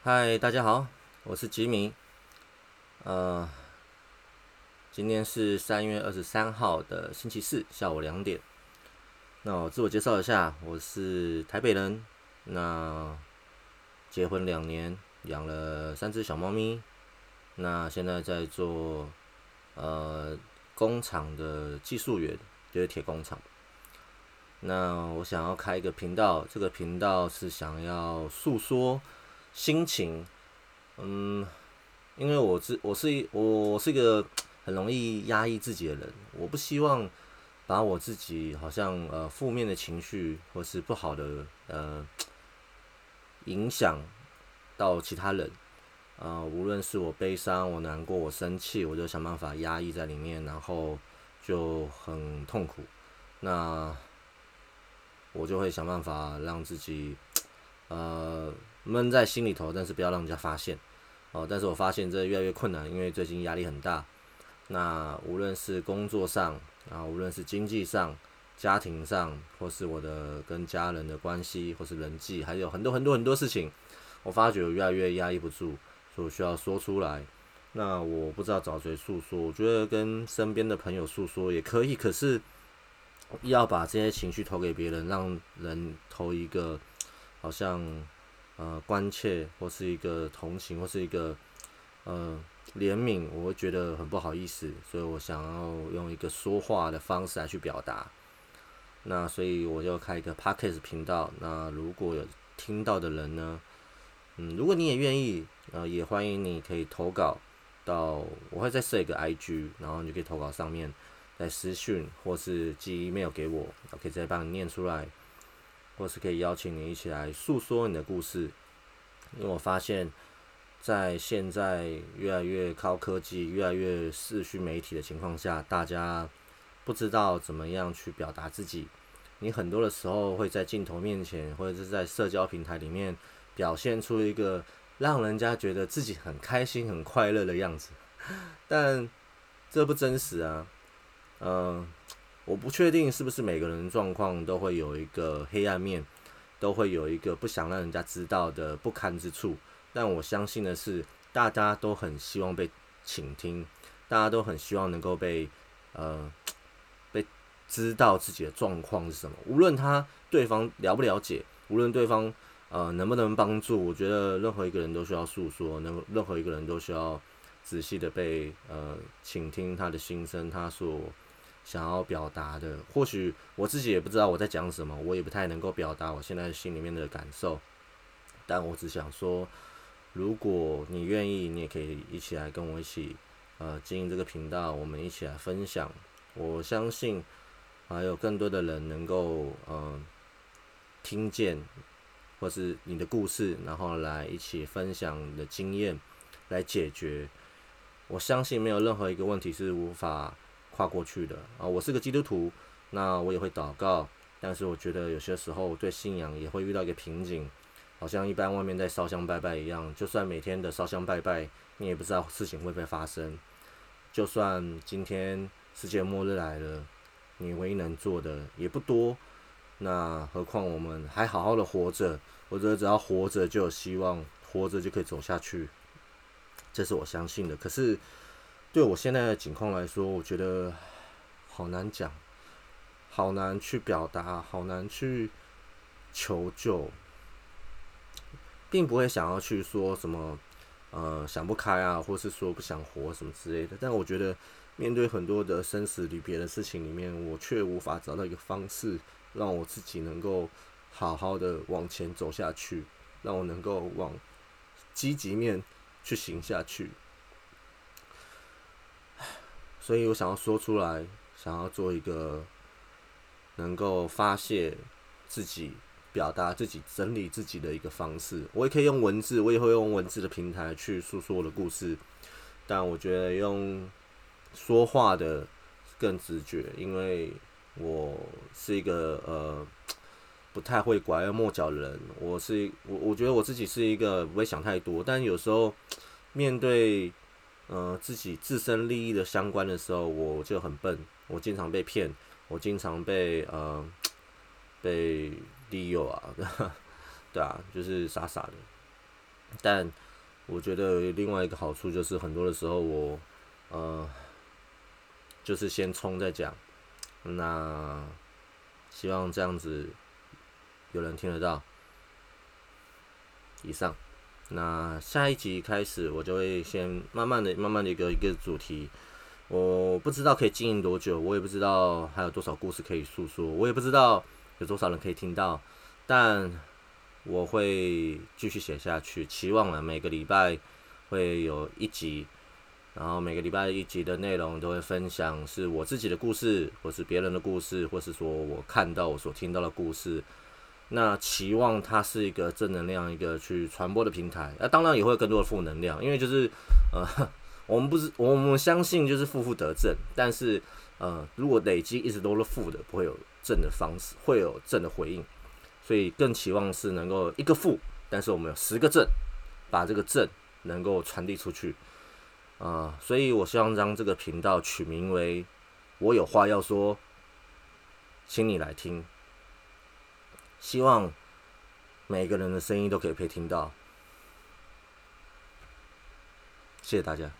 嗨，大家好，我是吉米。呃，今天是三月二十三号的星期四下午两点。那我自我介绍一下，我是台北人。那结婚两年，养了三只小猫咪。那现在在做呃工厂的技术员，就是铁工厂。那我想要开一个频道，这个频道是想要诉说心情，嗯，因为我是我是一我是一个 很容易压抑自己的人，我不希望把我自己好像呃负面的情绪或是不好的呃 影响到其他人，呃，无论是我悲伤、我难过、我生气，我就想办法压抑在里面，然后就很痛苦。那我就会想办法让自己，呃，闷在心里头，但是不要让人家发现，哦。但是我发现这越来越困难，因为最近压力很大。那无论是工作上，啊，无论是经济上、家庭上，或是我的跟家人的关系，或是人际，还有很多很多很多事情，我发觉我越来越压抑不住，所以我需要说出来。那我不知道找谁诉说，我觉得跟身边的朋友诉说也可以，可是。要把这些情绪投给别人，让人投一个好像呃关切，或是一个同情，或是一个呃怜悯，我会觉得很不好意思，所以我想要用一个说话的方式来去表达。那所以我就开一个 podcast 频道。那如果有听到的人呢，嗯，如果你也愿意，呃，也欢迎你可以投稿到，我会再设一个 IG，然后你就可以投稿上面。在私讯或是寄 email 给我，我可以直接帮你念出来，或是可以邀请你一起来诉说你的故事。因为我发现，在现在越来越靠科技、越来越视讯媒体的情况下，大家不知道怎么样去表达自己。你很多的时候会在镜头面前，或者是在社交平台里面表现出一个让人家觉得自己很开心、很快乐的样子，但这不真实啊。嗯，我不确定是不是每个人状况都会有一个黑暗面，都会有一个不想让人家知道的不堪之处。但我相信的是，大家都很希望被倾听，大家都很希望能够被呃被知道自己的状况是什么。无论他对方了不了解，无论对方呃能不能帮助，我觉得任何一个人都需要诉说，能任何一个人都需要仔细的被呃倾听他的心声，他所。想要表达的，或许我自己也不知道我在讲什么，我也不太能够表达我现在心里面的感受。但我只想说，如果你愿意，你也可以一起来跟我一起，呃，经营这个频道，我们一起来分享。我相信还有更多的人能够，呃，听见或是你的故事，然后来一起分享你的经验，来解决。我相信没有任何一个问题是无法。跨过去的啊，我是个基督徒，那我也会祷告，但是我觉得有些时候对信仰也会遇到一个瓶颈，好像一般外面在烧香拜拜一样，就算每天的烧香拜拜，你也不知道事情会不会发生。就算今天世界末日来了，你唯一能做的也不多，那何况我们还好好的活着，我觉得只要活着就有希望，活着就可以走下去，这是我相信的。可是。对我现在的情况来说，我觉得好难讲，好难去表达，好难去求救，并不会想要去说什么，呃，想不开啊，或是说不想活什么之类的。但我觉得，面对很多的生死离别的事情里面，我却无法找到一个方式，让我自己能够好好的往前走下去，让我能够往积极面去行下去。所以我想要说出来，想要做一个能够发泄自己、表达自己、整理自己的一个方式。我也可以用文字，我也会用文字的平台去诉说我的故事。但我觉得用说话的更直觉，因为我是一个呃不太会拐弯抹角的人。我是我，我觉得我自己是一个不会想太多，但有时候面对。呃，自己自身利益的相关的时候，我就很笨，我经常被骗，我经常被呃被利诱啊，对啊，就是傻傻的。但我觉得另外一个好处就是很多的时候我呃就是先冲再讲，那希望这样子有人听得到。以上，那下一集开始我就会先慢慢的、慢慢的一个一个主题。我不知道可以经营多久，我也不知道还有多少故事可以诉说，我也不知道有多少人可以听到，但我会继续写下去，期望了每个礼拜会有一集，然后每个礼拜一集的内容都会分享是我自己的故事，或是别人的故事，或是说我看到我所听到的故事。那期望它是一个正能量，一个去传播的平台。那当然也会有更多的负能量，因为就是呃。我们不是，我们相信就是负负得正，但是呃，如果累积一直都是负的，不会有正的方式，会有正的回应，所以更期望是能够一个负，但是我们有十个正，把这个正能够传递出去啊，所以我希望将这个频道取名为“我有话要说，请你来听”，希望每个人的声音都可以被听到，谢谢大家。